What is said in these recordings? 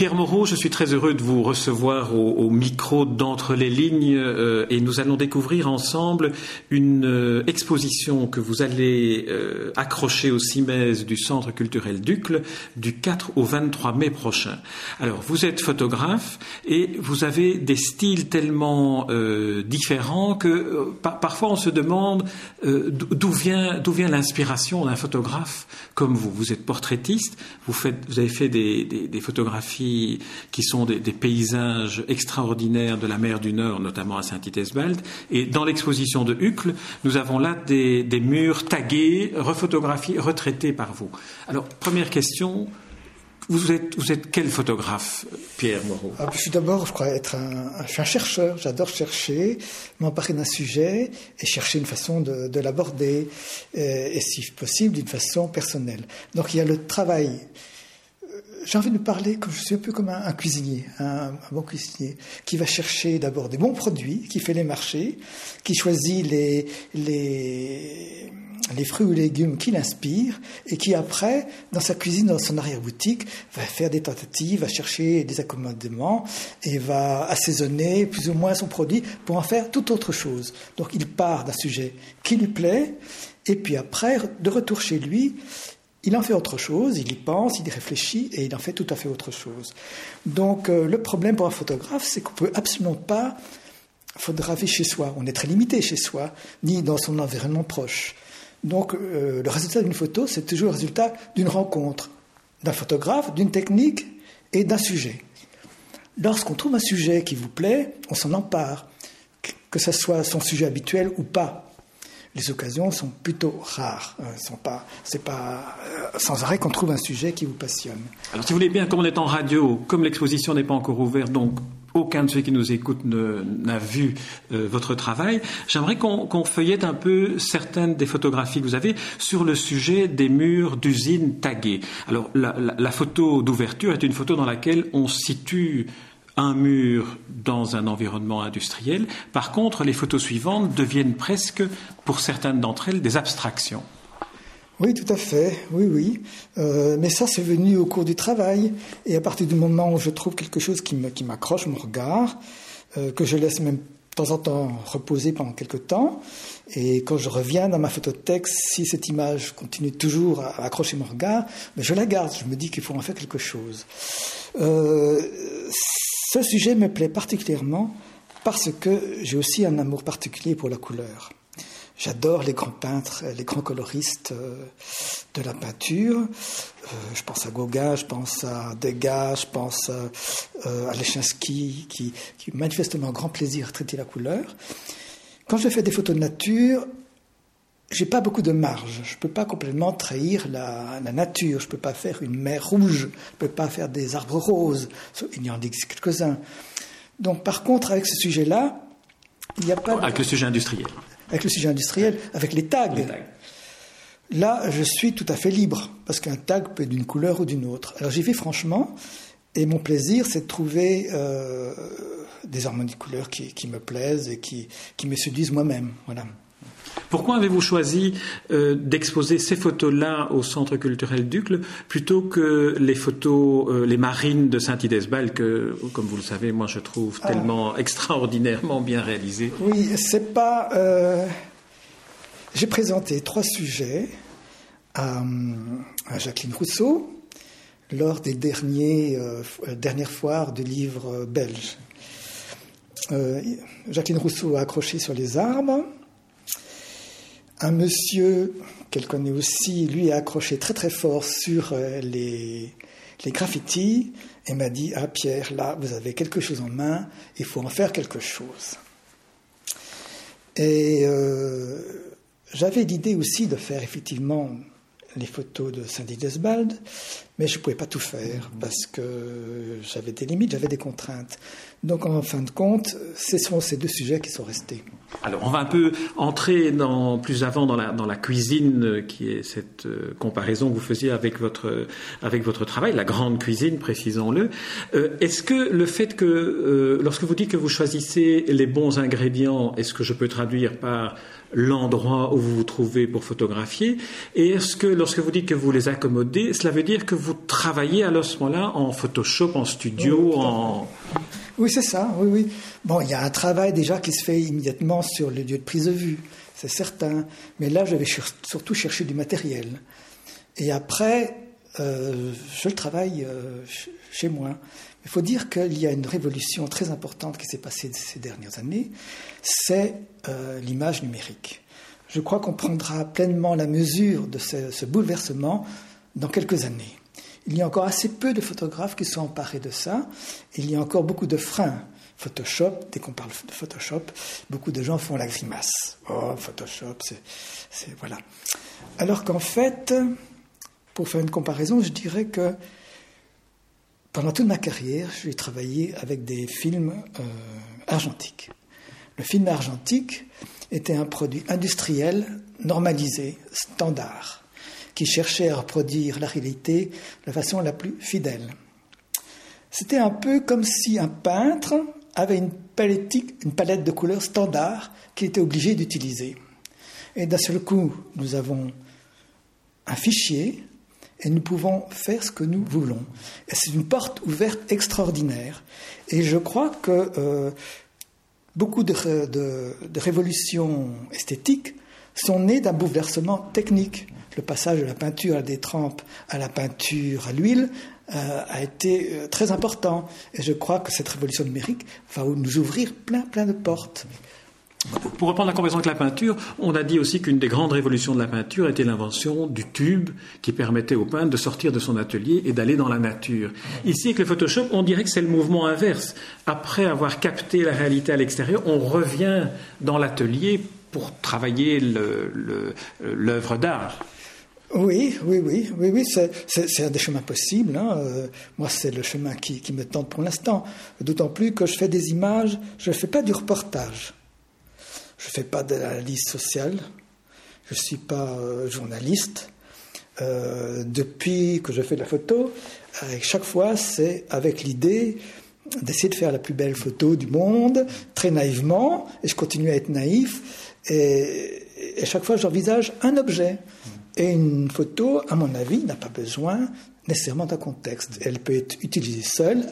Pierre Moreau, je suis très heureux de vous recevoir au, micro d'entre les lignes euh, et nous allons découvrir ensemble une euh, exposition que vous allez euh, accrocher au CIMES du Centre culturel Ducle du 4 au 23 mai prochain. Alors, vous êtes photographe et vous avez des styles tellement différents que parfois on se demande d'où vient, l'inspiration d'un photographe comme vous. Vous êtes portraitiste, vous, avez fait des photographies qui sont des, paysages extraordinaires de la mer du Nord, notamment à Saint-Titesbald. Et dans l'exposition de Hucle, nous avons là des, murs tagués, refotographiés, retraités par vous. Alors, première question. Vous êtes, quel photographe, Pierre Moreau? Ah, Je suis d'abord, je crois, être un, chercheur. J'adore chercher, m'emparer d'un sujet et chercher une façon de, l'aborder, euh, et, si possible, d'une façon personnelle. Donc il y a le travail j'ai envie de parler comme je suis un peu comme un, cuisinier, un, bon cuisinier, qui va chercher d'abord des bons produits, qui fait les marchés, qui choisit les, les, fruits ou légumes qui l'inspirent, et qui après, dans sa cuisine, dans son arrière-boutique, va faire des tentatives, va chercher des accommodements, et va assaisonner plus ou moins son produit pour en faire toute autre chose. Donc il part d'un sujet qui lui plaît, et puis après, de retour chez lui, il en fait autre chose, il y pense, il y réfléchit et il en fait tout à fait autre chose. Donc euh, le problème pour un photographe, c'est qu'on ne peut absolument pas photographier chez soi. On est très limité chez soi, ni dans son environnement proche. Donc euh, le résultat d'une photo, c'est toujours le résultat d'une rencontre d'un photographe, d'une technique et d'un sujet. Lorsqu'on trouve un sujet qui vous plaît, on s'en empare, que ce soit son sujet habituel ou pas les occasions sont plutôt rares. Sont pas, c'est pas euh, sans arrêt qu'on trouve un sujet qui vous passionne. Alors, si vous voulez bien, comme on est en radio, comme l'exposition n'est pas encore ouverte, donc aucun de ceux qui nous écoutent n'a vu euh, votre travail. J'aimerais qu'on feuillette un peu certaines des photographies que vous avez sur le sujet des murs d'usines tagués. Alors, la photo d'ouverture est une photo dans laquelle on situe un mur dans un environnement industriel. Par contre, les photos suivantes deviennent presque, pour certaines d'entre elles, des abstractions. Oui, tout à fait, oui, oui. Euh, mais ça, c'est venu au cours du travail. Et à partir du moment où je trouve quelque chose qui m'accroche mon regard, euh, que je laisse même de temps en temps reposer pendant quelques temps, et quand je reviens dans ma photothèque, si cette image continue toujours à accrocher mon regard, mais ben, je la garde. Je me dis qu'il faut en faire quelque chose. Euh, ce sujet me plaît particulièrement parce que j'ai aussi un amour particulier pour la couleur. J'adore les grands peintres, les grands coloristes euh, de la peinture. Euh, je pense à Gauguin, je pense à Degas, je pense euh, à Lechinsky, qui, qui manifestement un grand plaisir à traiter la couleur. Quand je fais des photos de nature, j'ai pas beaucoup de marge. Je peux pas complètement trahir la, nature. Je peux pas faire une mer rouge. Je peux pas faire des arbres roses. Il y en existe quelques-uns. Donc, par contre, avec ce sujet-là, il n'y a pas. Avec le sujet industriel. Avec le sujet industriel, avec les tags. Là, je suis tout à fait libre, parce qu'un tag peut être d'une couleur ou d'une autre. Alors j'y vais franchement, et mon plaisir, c'est de trouver euh, des harmonies de couleurs qui, qui, me plaisent et qui, qui me séduisent moi-même. Voilà. Pourquoi avez-vous choisi euh, d'exposer ces photos-là au Centre culturel Ducle plutôt que les photos, euh, les marines de Saint-Idesbal que, comme vous le savez, moi je trouve ah. tellement extraordinairement bien réalisées? Oui, c'est pas. Euh, j'ai présenté trois sujets à, Jacqueline Rousseau lors des derniers, dernières foires de livres belges. Jacqueline Rousseau a accroché sur les arbres. Un monsieur qu'elle connaît aussi, lui, a accroché très très fort sur euh, les, graffitis et m'a dit Ah, Pierre, là, vous avez quelque chose en main, il faut en faire quelque chose. Et euh, j'avais l'idée aussi de faire effectivement les photos de Cindy Desbald, mais je ne pouvais pas tout faire parce que j'avais des limites, j'avais des contraintes. Donc en fin de compte, ce sont ces deux sujets qui sont restés. Alors, on va un peu entrer dans, plus avant dans la, cuisine, euh, qui est cette euh, comparaison que vous faisiez avec votre, avec votre travail, la grande cuisine, précisons-le. Euh, est-ce que le fait que, lorsque vous dites que vous choisissez les bons ingrédients, est-ce que je peux traduire par l'endroit où vous vous trouvez pour photographier Et est-ce que lorsque vous dites que vous les accommodez, cela veut dire que vous travaillez à ce moment-là en Photoshop, en studio, en... Oui, c'est ça, oui, oui. Bon, il y a un travail déjà qui se fait immédiatement sur le lieu de prise de vue, c'est certain. Mais là, je vais surtout chercher du matériel. Et après, euh, je le travaille euh, chez moi. Il faut dire qu'il y a une révolution très importante qui s'est passée ces dernières années, c'est euh, l'image numérique. Je crois qu'on prendra pleinement la mesure de ce, bouleversement dans quelques années. Il y a encore assez peu de photographes qui sont emparés de ça. il y a encore beaucoup de freins. Photoshop, dès qu'on parle de Photoshop, beaucoup de gens font la grimace. Oh, Photoshop, c'est. Voilà. Alors qu'en fait, pour faire une comparaison, je dirais que pendant toute ma carrière, j'ai travaillé avec des films euh, argentiques. Le film argentique était un produit industriel normalisé, standard, qui cherchait à reproduire la réalité de la façon la plus fidèle. C'était un peu comme si un peintre avait une, une palette de couleurs standard qu'il était obligé d'utiliser. Et d'un seul coup, nous avons un fichier et nous pouvons faire ce que nous voulons. C'est une porte ouverte extraordinaire. Et je crois que euh, beaucoup de, révolutions esthétiques sont nées d'un bouleversement technique. Le passage de la peinture à des trempes à la peinture à l'huile euh, a été euh, très important. Et je crois que cette révolution numérique va nous ouvrir plein, plein de portes. Pour reprendre la comparaison avec la peinture, on a dit aussi qu'une des grandes révolutions de la peinture était l'invention du tube qui permettait au peintre de sortir de son atelier et d'aller dans la nature. Ici, avec le Photoshop, on dirait que c'est le mouvement inverse. Après avoir capté la réalité à l'extérieur, on revient dans l'atelier pour travailler l'œuvre d'art. Oui, oui, oui, oui, oui, c'est un des chemins possibles. Hein. Euh, moi, c'est le chemin qui me tente pour l'instant. D'autant plus que je fais des images, je ne fais pas du reportage. Je ne fais pas d'analyse sociale, je ne suis pas euh, journaliste. Euh, depuis que je fais de la photo, chaque fois, c'est avec l'idée d'essayer de faire la plus belle photo du monde, très naïvement, et je continue à être naïf, et, chaque fois j'envisage un objet. Et une photo, à mon avis, n'a pas besoin nécessairement d'un contexte. Elle peut être utilisée seule,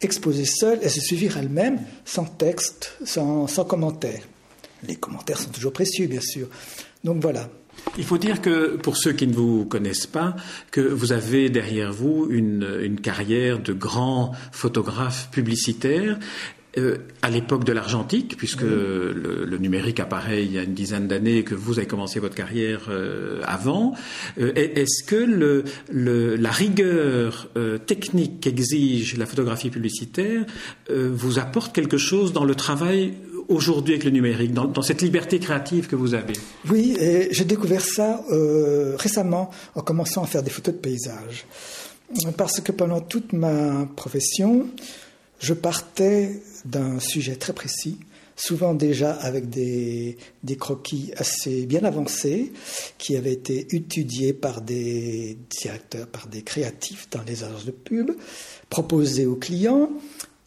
exposée seule, et se suffire elle-même, sans texte, sans commentaire. Les commentaires sont toujours précieux, bien sûr. Donc voilà. Il faut dire que, pour ceux qui ne vous connaissent pas, que vous avez derrière vous une, carrière de grand photographe publicitaire euh, à l'époque de l'argentique, puisque le, numérique apparaît il y a une dizaine d'années, que vous avez commencé votre carrière euh, avant, euh, est-ce que le, la rigueur technique qu'exige la photographie publicitaire vous apporte quelque chose dans le travail aujourd'hui avec le numérique, dans, cette liberté créative que vous avez Oui, j'ai découvert ça euh, récemment en commençant à faire des photos de paysages. Parce que pendant toute ma profession, je partais d'un sujet très précis, souvent déjà avec des, des, croquis assez bien avancés, qui avaient été étudiés par des directeurs, par des créatifs dans les agences de pub, proposés aux clients,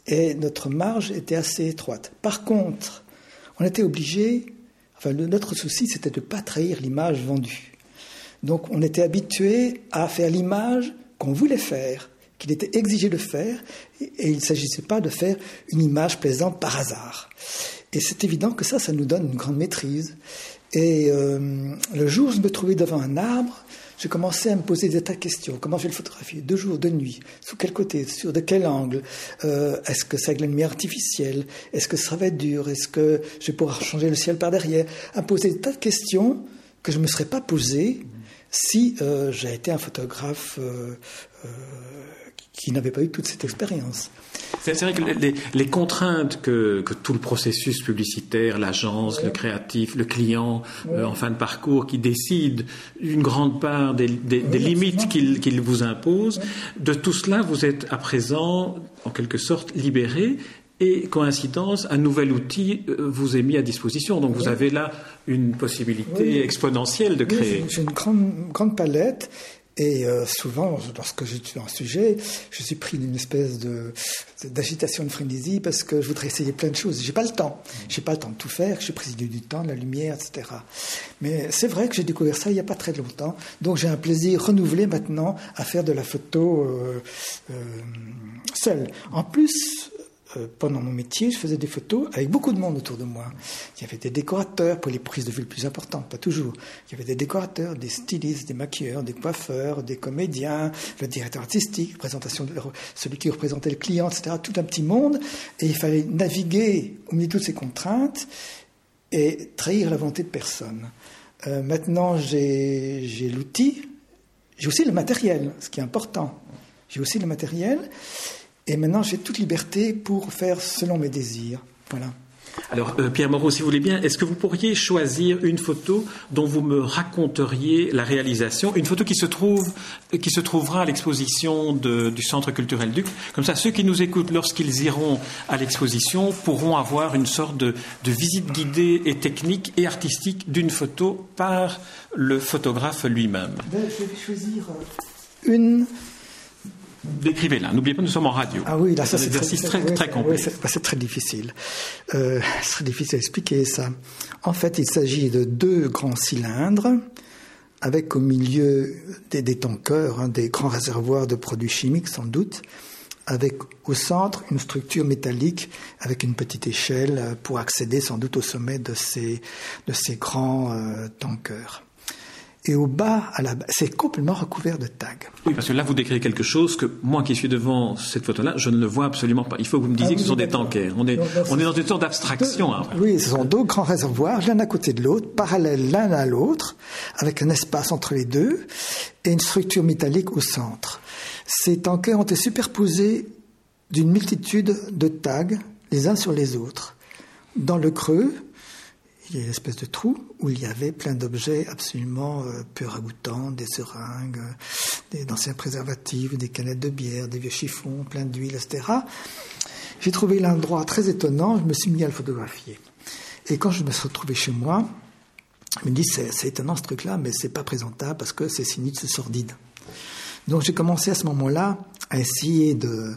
et notre marge était assez étroite. Par contre, on était obligé, enfin notre souci c'était de ne pas trahir l'image vendue. Donc on était habitué à faire l'image qu'on voulait faire, qu'il était exigé de faire, et il ne s'agissait pas de faire une image plaisante par hasard. Et c'est évident que ça, ça nous donne une grande maîtrise. Et euh, le jour où je me trouvais devant un arbre, j'ai commencé à me poser des tas de questions. Comment je vais le photographier De jour, de nuit Sous quel côté? Sur de quel angle? Euh, Est-ce que c'est avec la lumière artificielle? Est-ce que ça va être dur? Est-ce que je vais pouvoir changer le ciel par derrière? À me poser des tas de questions que je ne me serais pas posées si euh, j'avais été un photographe euh, qui n'avait pas eu toute cette expérience. C'est vrai que les, contraintes que, tout le processus publicitaire, l'agence, le créatif, le client, euh, en fin de parcours, qui décide une grande part des, limites qu'il vous impose, de tout cela, vous êtes à présent, en quelque sorte, libéré et coïncidence, un nouvel outil euh, vous est mis à disposition. Donc vous avez là une possibilité exponentielle de créer. J'ai une grande, grande palette et euh, souvent, lorsque j'étudie un sujet, je suis pris d'une espèce de, d'agitation, de frénésie, parce que je voudrais essayer plein de choses. J'ai pas le temps. J'ai pas le temps de tout faire. Je suis président du temps, de la lumière, etc. Mais c'est vrai que j'ai découvert ça il n'y a pas très longtemps. Donc j'ai un plaisir renouvelé maintenant à faire de la photo euh, euh, seule. En plus, euh, pendant mon métier, je faisais des photos avec beaucoup de monde autour de moi. Il y avait des décorateurs pour les prises de vue les plus importantes, pas toujours. Il y avait des décorateurs, des stylistes, des maquilleurs, des coiffeurs, des comédiens, le directeur artistique, présentation de, celui qui représentait le client, etc. Tout un petit monde. Et il fallait naviguer au milieu de toutes ces contraintes et trahir la volonté de personne. Euh, maintenant, j'ai l'outil, j'ai aussi le matériel, ce qui est important. J'ai aussi le matériel. Et maintenant, j'ai toute liberté pour faire selon mes désirs. Voilà. Alors, euh, Pierre Moreau, si vous voulez bien, est-ce que vous pourriez choisir une photo dont vous me raconteriez la réalisation? Une photo qui se, trouve, qui se trouvera à l'exposition du Centre culturel Duc. Comme ça, ceux qui nous écoutent lorsqu'ils iront à l'exposition pourront avoir une sorte de, de, visite guidée et technique et artistique d'une photo par le photographe lui-même. Ben, je vais choisir euh, une Décrivez-la. N'oubliez pas, nous sommes en radio. Ah oui, là, ça c'est très, très, très, complexe. Bah, c'est très difficile. Euh, c'est très difficile à expliquer ça. En fait, il s'agit de deux grands cylindres avec au milieu des, des tankers, hein, des grands réservoirs de produits chimiques sans doute, avec au centre une structure métallique avec une petite échelle pour accéder sans doute au sommet de ces, de ces grands euh, tankers. Et au bas, à la, c'est complètement recouvert de tags. Oui, parce que là, vous décrivez quelque chose que moi qui suis devant cette photo-là, je ne le vois absolument pas. Il faut que vous me disiez ah que ce sont des tankers. On est, on est dans une sorte d'abstraction. Hein. Oui, ce sont deux grands réservoirs, l'un à côté de l'autre, parallèles l'un à l'autre, avec un espace entre les deux et une structure métallique au centre. Ces tankers ont été superposés d'une multitude de tags, les uns sur les autres. Dans le creux, il y a une espèce de trou où il y avait plein d'objets absolument peu ragoûtants, des seringues, des anciens préservatifs, des canettes de bière, des vieux chiffons, plein d'huile, etc. J'ai trouvé l'endroit très étonnant, je me suis mis à le photographier. Et quand je me suis retrouvé chez moi, je me dis c'est étonnant ce truc-là, mais c'est pas présentable parce que c'est cynique, c'est sordide. Donc j'ai commencé à ce moment-là à essayer de,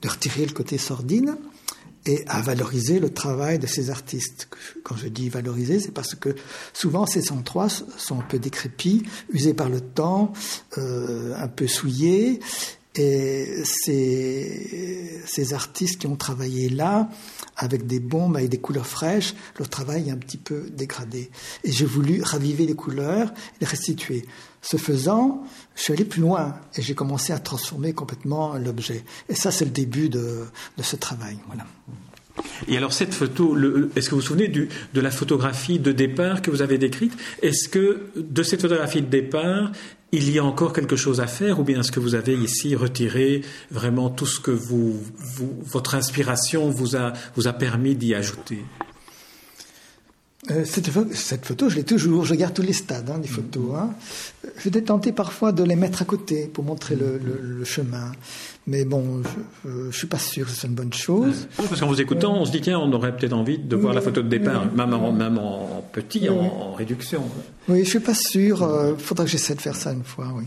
de retirer le côté sordide et à valoriser le travail de ces artistes. Quand je dis valoriser, c'est parce que souvent ces 103 sont un peu décrépits, usés par le temps, euh, un peu souillés, et ces, artistes qui ont travaillé là, avec des bombes, avec des couleurs fraîches, leur travail est un petit peu dégradé. Et j'ai voulu raviver les couleurs les restituer. Ce faisant, je suis allé plus loin et j'ai commencé à transformer complètement l'objet. Et ça, c'est le début de, de ce travail. Voilà. Et alors cette photo, est-ce que vous vous souvenez de la photographie de départ que vous avez décrite? Est-ce que de cette photographie de départ, il y a encore quelque chose à faire ou bien est-ce que vous avez ici retiré vraiment tout ce que votre inspiration vous a permis d'y ajouter? Euh, cette, cette, photo, je l'ai toujours. Je garde tous les stades hein, des photos. Hein. J'étais tenté parfois de les mettre à côté pour montrer le, le, le chemin. Mais bon, je ne suis pas sûr que c'est une bonne chose. Parce qu'en vous écoutant, on se dit, tiens, on aurait peut-être envie de voir la photo de départ, même, en, même en petit, en, en, réduction. Oui, je ne suis pas sûr. Il euh, faudra que j'essaie de faire ça une fois, oui.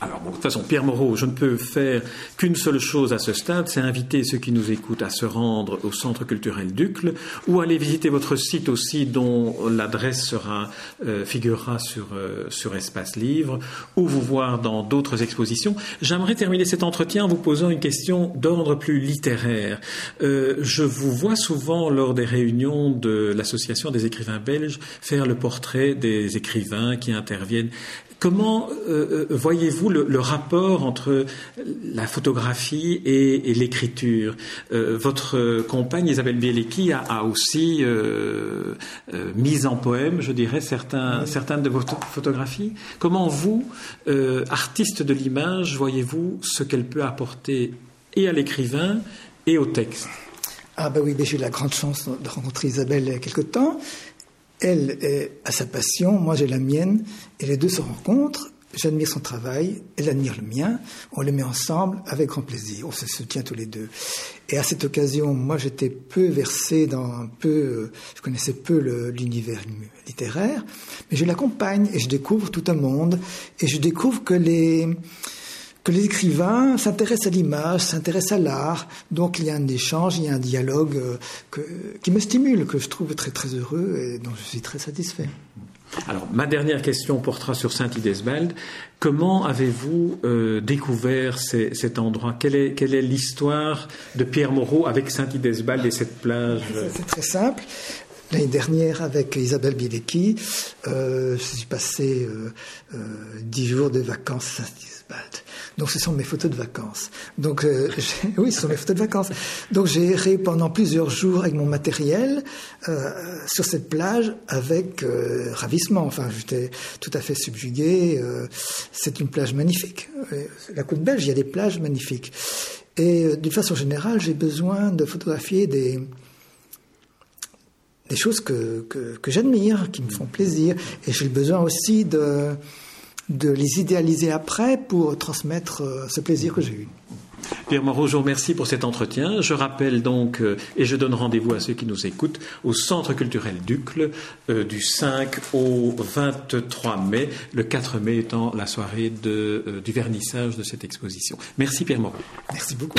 Alors, de toute façon, Pierre Moreau, je ne peux faire qu'une seule chose à ce stade, c'est inviter ceux qui nous écoutent à se rendre au Centre culturel Ducle ou aller visiter votre site aussi, dont l'adresse sera euh, figurera sur euh, sur Espace Livre, ou vous voir dans d'autres expositions. J'aimerais terminer cet entretien en vous posant une question d'ordre plus littéraire. Euh, je vous vois souvent lors des réunions de l'association des écrivains belges faire le portrait des écrivains qui interviennent. Comment euh, euh, voyez-vous le, rapport entre la photographie et, l'écriture? Euh, Votre compagne Isabelle Bielecki a, aussi mis en poème, je dirais, certains, certaines de vos photographies. Comment vous, artiste de l'image, voyez-vous ce qu'elle peut apporter et à l'écrivain et au texte? Ah ben oui, ben j'ai eu la grande chance de rencontrer Isabelle il y a quelque temps elle a sa passion, moi j'ai la mienne, et les deux se rencontrent, j'admire son travail, elle admire le mien, on le met ensemble avec grand plaisir, on se soutient tous les deux. Et à cette occasion, moi j'étais peu versé dans un peu, je connaissais peu l'univers littéraire, mais je l'accompagne et je découvre tout un monde et je découvre que les que les écrivains s'intéressent à l'image, s'intéressent à l'art. Donc il y a un échange, il y a un dialogue euh, qui me stimule, que je trouve très très heureux et dont je suis très satisfait. Alors, ma dernière question portera sur Saint-Idesbald. Comment avez-vous euh, découvert cet endroit? Quelle est, quelle est l'histoire de Pierre Moreau avec Saint-Idesbald et cette plage? C'est très simple. L'année dernière, avec Isabelle Bilecki, euh, je suis passé dix jours de vacances à Saint-Idesbald. Donc ce sont mes photos de vacances. Donc euh, oui, ce sont mes photos de vacances. Donc j'ai erré pendant plusieurs jours avec mon matériel euh, sur cette plage avec euh, ravissement. Enfin, j'étais tout à fait subjugué. c'est une plage magnifique. La côte belge, il y a des plages magnifiques. Et d'une façon générale, j'ai besoin de photographier des des choses que, que, que j'admire, qui me font plaisir. Et j'ai besoin aussi de de les idéaliser après pour transmettre euh, ce plaisir que j'ai eu. Pierre Moreau, je vous remercie pour cet entretien. Je rappelle donc, euh, et je donne rendez-vous à ceux qui nous écoutent, au Centre culturel Ducle euh, du 5 au 23 mai, le 4 mai étant la soirée du vernissage de cette exposition. Merci Pierre Moreau. Merci beaucoup.